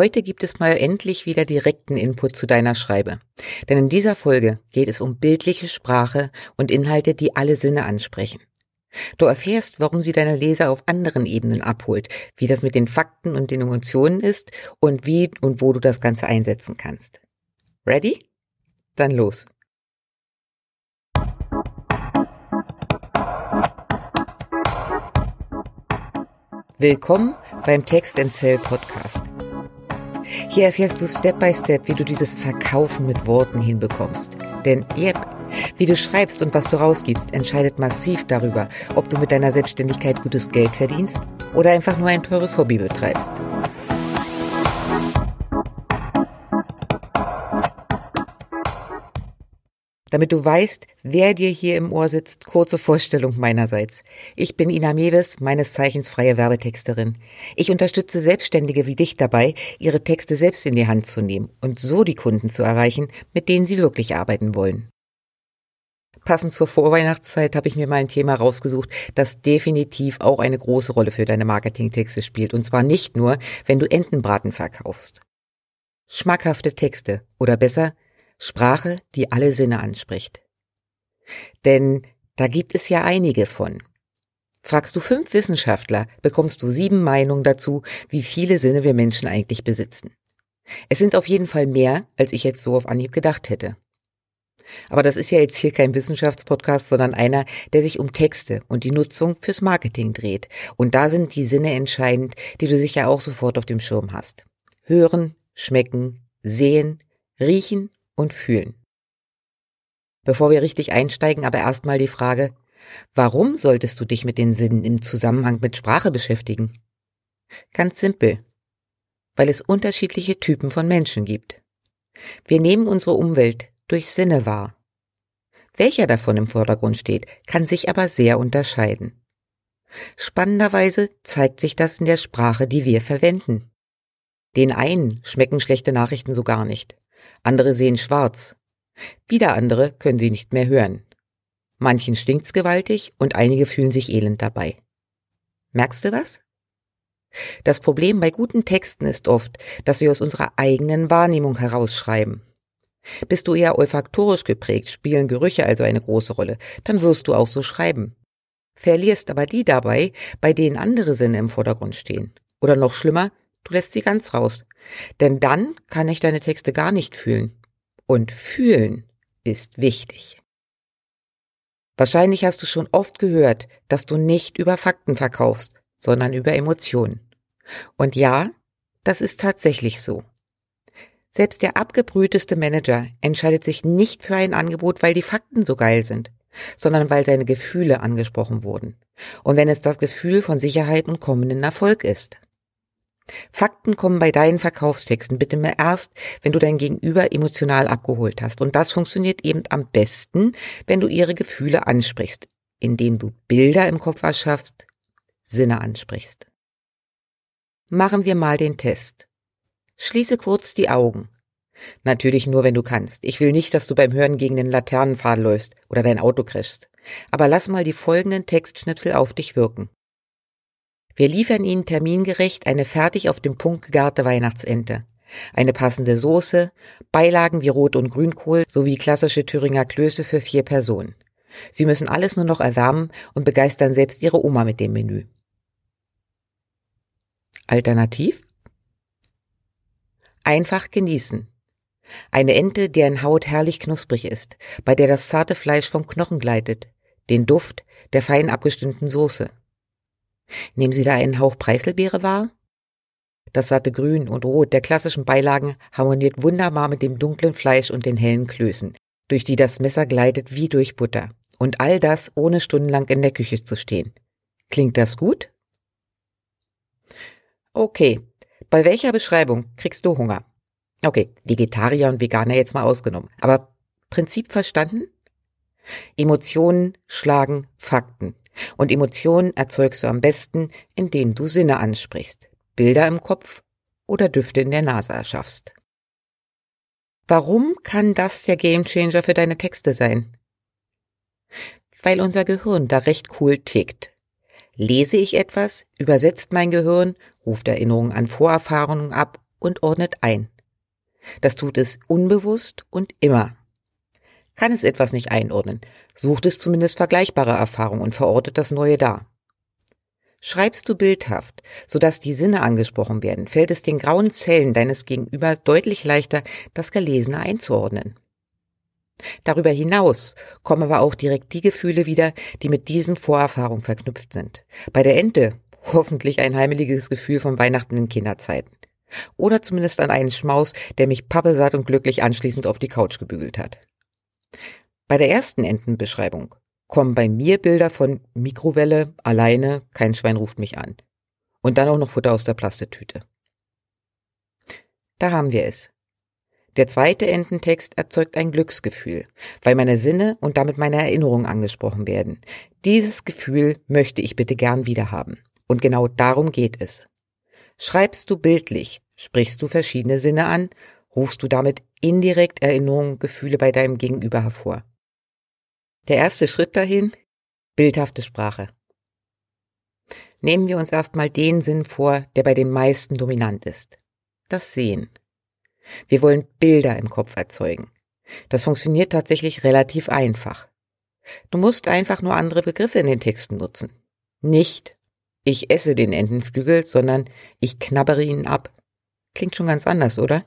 Heute gibt es mal endlich wieder direkten Input zu deiner Schreibe. Denn in dieser Folge geht es um bildliche Sprache und Inhalte, die alle Sinne ansprechen. Du erfährst, warum sie deine Leser auf anderen Ebenen abholt, wie das mit den Fakten und den Emotionen ist und wie und wo du das Ganze einsetzen kannst. Ready? Dann los. Willkommen beim Text and Sell Podcast. Hier erfährst du Step by Step, wie du dieses Verkaufen mit Worten hinbekommst. Denn yep, wie du schreibst und was du rausgibst, entscheidet massiv darüber, ob du mit deiner Selbstständigkeit gutes Geld verdienst oder einfach nur ein teures Hobby betreibst. Damit du weißt, wer dir hier im Ohr sitzt, kurze Vorstellung meinerseits. Ich bin Ina Mewes, meines Zeichens freie Werbetexterin. Ich unterstütze Selbstständige wie dich dabei, ihre Texte selbst in die Hand zu nehmen und so die Kunden zu erreichen, mit denen sie wirklich arbeiten wollen. Passend zur Vorweihnachtszeit habe ich mir mal ein Thema rausgesucht, das definitiv auch eine große Rolle für deine Marketingtexte spielt. Und zwar nicht nur, wenn du Entenbraten verkaufst. Schmackhafte Texte oder besser Sprache, die alle Sinne anspricht. Denn da gibt es ja einige von. Fragst du fünf Wissenschaftler, bekommst du sieben Meinungen dazu, wie viele Sinne wir Menschen eigentlich besitzen. Es sind auf jeden Fall mehr, als ich jetzt so auf Anhieb gedacht hätte. Aber das ist ja jetzt hier kein Wissenschaftspodcast, sondern einer, der sich um Texte und die Nutzung fürs Marketing dreht. Und da sind die Sinne entscheidend, die du sicher auch sofort auf dem Schirm hast. Hören, schmecken, sehen, riechen und fühlen. Bevor wir richtig einsteigen, aber erstmal die Frage, warum solltest du dich mit den Sinnen im Zusammenhang mit Sprache beschäftigen? Ganz simpel, weil es unterschiedliche Typen von Menschen gibt. Wir nehmen unsere Umwelt durch Sinne wahr. Welcher davon im Vordergrund steht, kann sich aber sehr unterscheiden. Spannenderweise zeigt sich das in der Sprache, die wir verwenden. Den einen schmecken schlechte Nachrichten so gar nicht andere sehen schwarz. Wieder andere können sie nicht mehr hören. Manchen stinkt's gewaltig und einige fühlen sich elend dabei. Merkst du was? Das Problem bei guten Texten ist oft, dass wir aus unserer eigenen Wahrnehmung herausschreiben. Bist du eher olfaktorisch geprägt, spielen Gerüche also eine große Rolle, dann wirst du auch so schreiben. Verlierst aber die dabei, bei denen andere Sinne im Vordergrund stehen. Oder noch schlimmer, Du lässt sie ganz raus. Denn dann kann ich deine Texte gar nicht fühlen. Und fühlen ist wichtig. Wahrscheinlich hast du schon oft gehört, dass du nicht über Fakten verkaufst, sondern über Emotionen. Und ja, das ist tatsächlich so. Selbst der abgebrühteste Manager entscheidet sich nicht für ein Angebot, weil die Fakten so geil sind, sondern weil seine Gefühle angesprochen wurden. Und wenn es das Gefühl von Sicherheit und kommenden Erfolg ist. Fakten kommen bei deinen Verkaufstexten bitte mehr erst, wenn du dein Gegenüber emotional abgeholt hast. Und das funktioniert eben am besten, wenn du ihre Gefühle ansprichst, indem du Bilder im Kopf erschaffst, Sinne ansprichst. Machen wir mal den Test. Schließe kurz die Augen. Natürlich nur, wenn du kannst. Ich will nicht, dass du beim Hören gegen den Laternenpfahl läufst oder dein Auto crashst. Aber lass mal die folgenden Textschnipsel auf dich wirken. Wir liefern Ihnen termingerecht eine fertig auf den Punkt gegarte Weihnachtsente. Eine passende Soße, Beilagen wie Rot- und Grünkohl sowie klassische Thüringer Klöße für vier Personen. Sie müssen alles nur noch erwärmen und begeistern selbst Ihre Oma mit dem Menü. Alternativ? Einfach genießen. Eine Ente, deren Haut herrlich knusprig ist, bei der das zarte Fleisch vom Knochen gleitet, den Duft der fein abgestimmten Soße. Nehmen Sie da einen Hauch Preiselbeere wahr? Das satte Grün und Rot der klassischen Beilagen harmoniert wunderbar mit dem dunklen Fleisch und den hellen Klößen, durch die das Messer gleitet wie durch Butter. Und all das ohne stundenlang in der Küche zu stehen. Klingt das gut? Okay. Bei welcher Beschreibung kriegst du Hunger? Okay, Vegetarier und Veganer jetzt mal ausgenommen. Aber Prinzip verstanden? Emotionen schlagen Fakten. Und Emotionen erzeugst du am besten, indem du Sinne ansprichst, Bilder im Kopf oder Düfte in der Nase erschaffst. Warum kann das der Gamechanger für deine Texte sein? Weil unser Gehirn da recht cool tickt. Lese ich etwas, übersetzt mein Gehirn, ruft Erinnerungen an Vorerfahrungen ab und ordnet ein. Das tut es unbewusst und immer. Kann es etwas nicht einordnen, sucht es zumindest vergleichbare Erfahrungen und verortet das Neue dar. Schreibst du bildhaft, sodass die Sinne angesprochen werden, fällt es den grauen Zellen deines Gegenüber deutlich leichter, das Gelesene einzuordnen. Darüber hinaus kommen aber auch direkt die Gefühle wieder, die mit diesem Vorerfahrung verknüpft sind. Bei der Ente hoffentlich ein heimeliges Gefühl von Weihnachten in Kinderzeiten. Oder zumindest an einen Schmaus, der mich pappesatt und glücklich anschließend auf die Couch gebügelt hat. Bei der ersten Entenbeschreibung kommen bei mir Bilder von Mikrowelle, alleine, kein Schwein ruft mich an. Und dann auch noch Futter aus der Plastetüte. Da haben wir es. Der zweite Ententext erzeugt ein Glücksgefühl, weil meine Sinne und damit meine Erinnerungen angesprochen werden. Dieses Gefühl möchte ich bitte gern wiederhaben. Und genau darum geht es. Schreibst du bildlich, sprichst du verschiedene Sinne an, rufst du damit indirekt Erinnerungen, Gefühle bei deinem Gegenüber hervor. Der erste Schritt dahin, bildhafte Sprache. Nehmen wir uns erstmal den Sinn vor, der bei den meisten dominant ist. Das Sehen. Wir wollen Bilder im Kopf erzeugen. Das funktioniert tatsächlich relativ einfach. Du musst einfach nur andere Begriffe in den Texten nutzen. Nicht ich esse den Entenflügel, sondern ich knabbere ihn ab. Klingt schon ganz anders, oder?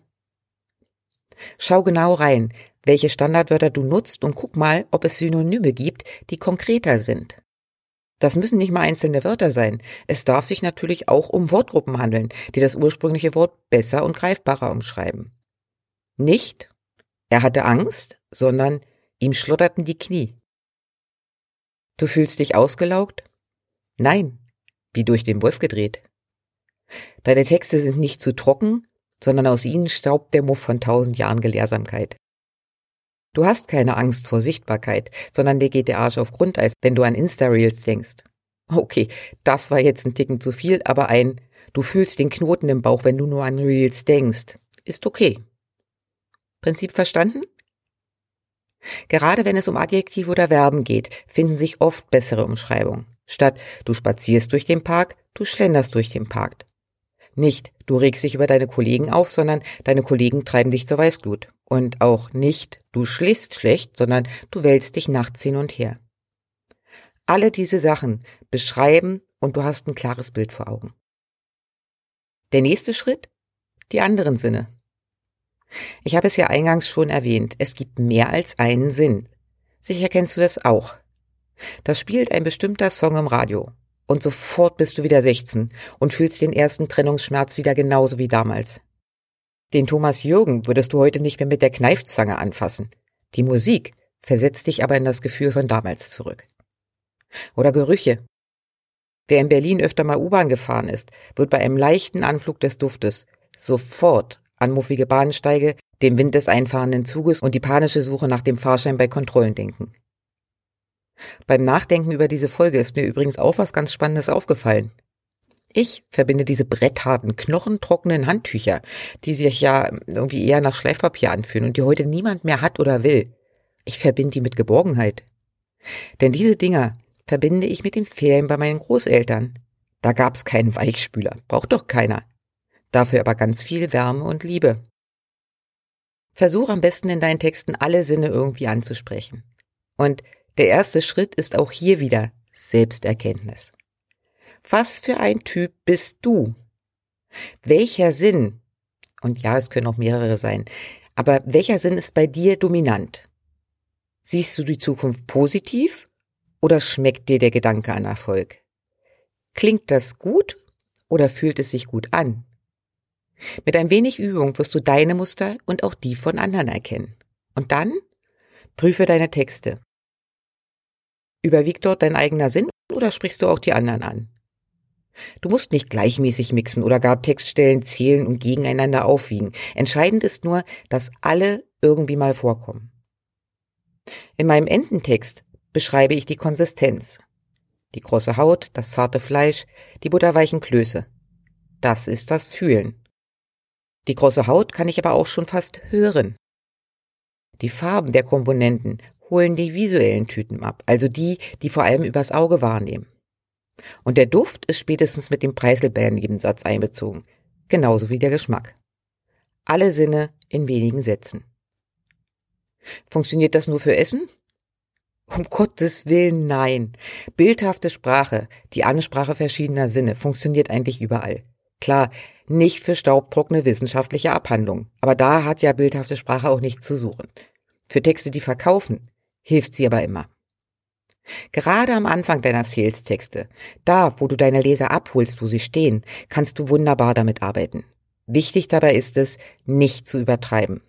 Schau genau rein, welche Standardwörter du nutzt und guck mal, ob es Synonyme gibt, die konkreter sind. Das müssen nicht mal einzelne Wörter sein. Es darf sich natürlich auch um Wortgruppen handeln, die das ursprüngliche Wort besser und greifbarer umschreiben. Nicht, er hatte Angst, sondern ihm schlotterten die Knie. Du fühlst dich ausgelaugt? Nein, wie durch den Wolf gedreht. Deine Texte sind nicht zu trocken, sondern aus ihnen staubt der Muff von tausend Jahren Gelehrsamkeit. Du hast keine Angst vor Sichtbarkeit, sondern dir geht der Arsch auf Grundeis, wenn du an Insta-Reels denkst. Okay, das war jetzt ein Ticken zu viel, aber ein Du fühlst den Knoten im Bauch, wenn du nur an Reels denkst, ist okay. Prinzip verstanden? Gerade wenn es um Adjektive oder Verben geht, finden sich oft bessere Umschreibungen. Statt du spazierst durch den Park, du schlenderst durch den Park. Nicht, du regst dich über deine Kollegen auf, sondern deine Kollegen treiben dich zur Weißglut. Und auch nicht, du schläfst schlecht, sondern du wälzt dich nachts hin und her. Alle diese Sachen beschreiben und du hast ein klares Bild vor Augen. Der nächste Schritt? Die anderen Sinne. Ich habe es ja eingangs schon erwähnt, es gibt mehr als einen Sinn. Sicher kennst du das auch. Da spielt ein bestimmter Song im Radio und sofort bist du wieder 16 und fühlst den ersten Trennungsschmerz wieder genauso wie damals. Den Thomas Jürgen würdest du heute nicht mehr mit der Kneifzange anfassen. Die Musik versetzt dich aber in das Gefühl von damals zurück. Oder Gerüche. Wer in Berlin öfter mal U-Bahn gefahren ist, wird bei einem leichten Anflug des Duftes sofort an muffige Bahnsteige, den Wind des einfahrenden Zuges und die panische Suche nach dem Fahrschein bei Kontrollen denken. Beim Nachdenken über diese Folge ist mir übrigens auch was ganz Spannendes aufgefallen. Ich verbinde diese brettharten, knochentrockenen Handtücher, die sich ja irgendwie eher nach Schleifpapier anfühlen und die heute niemand mehr hat oder will. Ich verbinde die mit Geborgenheit. Denn diese Dinger verbinde ich mit den Ferien bei meinen Großeltern. Da gab's keinen Weichspüler, braucht doch keiner. Dafür aber ganz viel Wärme und Liebe. Versuch am besten in deinen Texten alle Sinne irgendwie anzusprechen. Und der erste Schritt ist auch hier wieder Selbsterkenntnis. Was für ein Typ bist du? Welcher Sinn, und ja, es können auch mehrere sein, aber welcher Sinn ist bei dir dominant? Siehst du die Zukunft positiv oder schmeckt dir der Gedanke an Erfolg? Klingt das gut oder fühlt es sich gut an? Mit ein wenig Übung wirst du deine Muster und auch die von anderen erkennen. Und dann prüfe deine Texte. Überwiegt dort dein eigener Sinn oder sprichst du auch die anderen an? Du musst nicht gleichmäßig mixen oder gar Textstellen zählen und gegeneinander aufwiegen. Entscheidend ist nur, dass alle irgendwie mal vorkommen. In meinem Ententext beschreibe ich die Konsistenz. Die krosse Haut, das zarte Fleisch, die butterweichen Klöße. Das ist das Fühlen. Die krosse Haut kann ich aber auch schon fast hören. Die Farben der Komponenten holen die visuellen Tüten ab, also die, die vor allem übers Auge wahrnehmen. Und der Duft ist spätestens mit dem Preiselbeeren-Nebensatz einbezogen, genauso wie der Geschmack. Alle Sinne in wenigen Sätzen. Funktioniert das nur für Essen? Um Gottes Willen nein. Bildhafte Sprache, die Ansprache verschiedener Sinne, funktioniert eigentlich überall. Klar, nicht für staubtrockene wissenschaftliche Abhandlungen, aber da hat ja bildhafte Sprache auch nichts zu suchen. Für Texte, die verkaufen, hilft sie aber immer. Gerade am Anfang deiner Sales-Texte, da, wo du deine Leser abholst, wo sie stehen, kannst du wunderbar damit arbeiten. Wichtig dabei ist es, nicht zu übertreiben.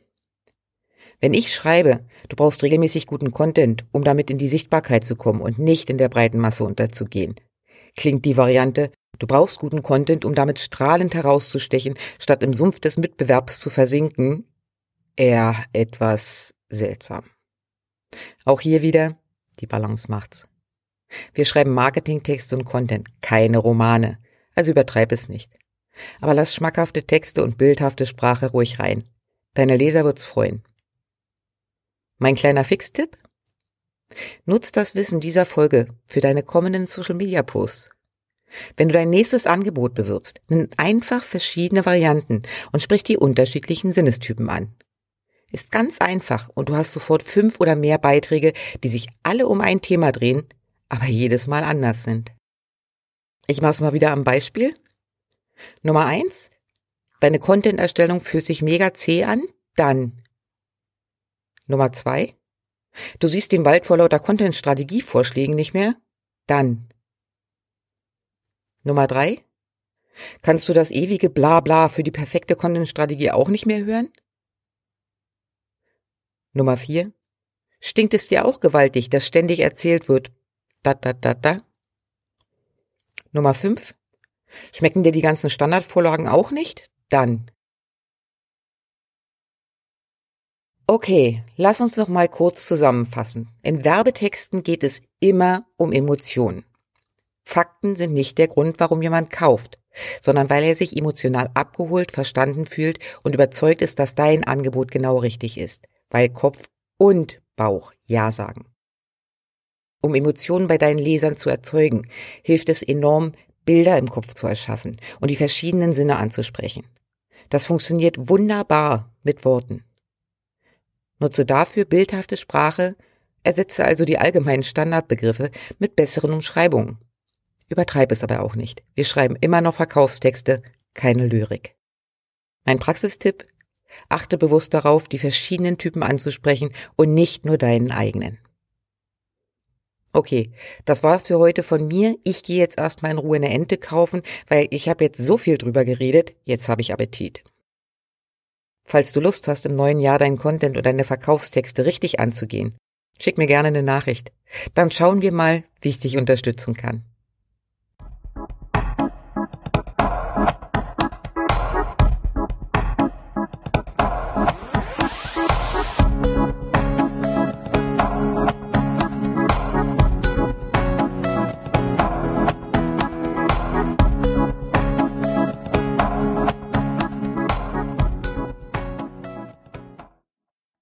Wenn ich schreibe, du brauchst regelmäßig guten Content, um damit in die Sichtbarkeit zu kommen und nicht in der breiten Masse unterzugehen, klingt die Variante, du brauchst guten Content, um damit strahlend herauszustechen, statt im Sumpf des Mitbewerbs zu versinken, eher etwas seltsam. Auch hier wieder, die Balance macht's. Wir schreiben Marketingtexte und Content, keine Romane, also übertreib es nicht. Aber lass schmackhafte Texte und bildhafte Sprache ruhig rein. Deine Leser wird's freuen. Mein kleiner Fixtipp? Nutz das Wissen dieser Folge für deine kommenden Social Media Posts. Wenn du dein nächstes Angebot bewirbst, nimm einfach verschiedene Varianten und sprich die unterschiedlichen Sinnestypen an. Ist ganz einfach und du hast sofort fünf oder mehr Beiträge, die sich alle um ein Thema drehen, aber jedes Mal anders sind. Ich mach's mal wieder am Beispiel. Nummer eins. Deine Content-Erstellung fühlt sich mega zäh an? Dann. Nummer zwei. Du siehst den Wald vor lauter Content-Strategievorschlägen nicht mehr? Dann. Nummer drei. Kannst du das ewige Blabla für die perfekte Content-Strategie auch nicht mehr hören? Nummer vier. Stinkt es dir auch gewaltig, dass ständig erzählt wird, da, da, da, da? Nummer fünf. Schmecken dir die ganzen Standardvorlagen auch nicht? Dann. Okay, lass uns noch mal kurz zusammenfassen. In Werbetexten geht es immer um Emotionen. Fakten sind nicht der Grund, warum jemand kauft, sondern weil er sich emotional abgeholt, verstanden fühlt und überzeugt ist, dass dein Angebot genau richtig ist weil Kopf und Bauch Ja sagen. Um Emotionen bei deinen Lesern zu erzeugen, hilft es enorm, Bilder im Kopf zu erschaffen und die verschiedenen Sinne anzusprechen. Das funktioniert wunderbar mit Worten. Nutze dafür bildhafte Sprache, ersetze also die allgemeinen Standardbegriffe mit besseren Umschreibungen. Übertreib es aber auch nicht. Wir schreiben immer noch Verkaufstexte, keine Lyrik. Mein Praxistipp, Achte bewusst darauf, die verschiedenen Typen anzusprechen und nicht nur deinen eigenen. Okay, das war's für heute von mir. Ich gehe jetzt erstmal in Ruhe eine Ente kaufen, weil ich habe jetzt so viel drüber geredet, jetzt habe ich Appetit. Falls du Lust hast, im neuen Jahr deinen Content und deine Verkaufstexte richtig anzugehen, schick mir gerne eine Nachricht. Dann schauen wir mal, wie ich dich unterstützen kann.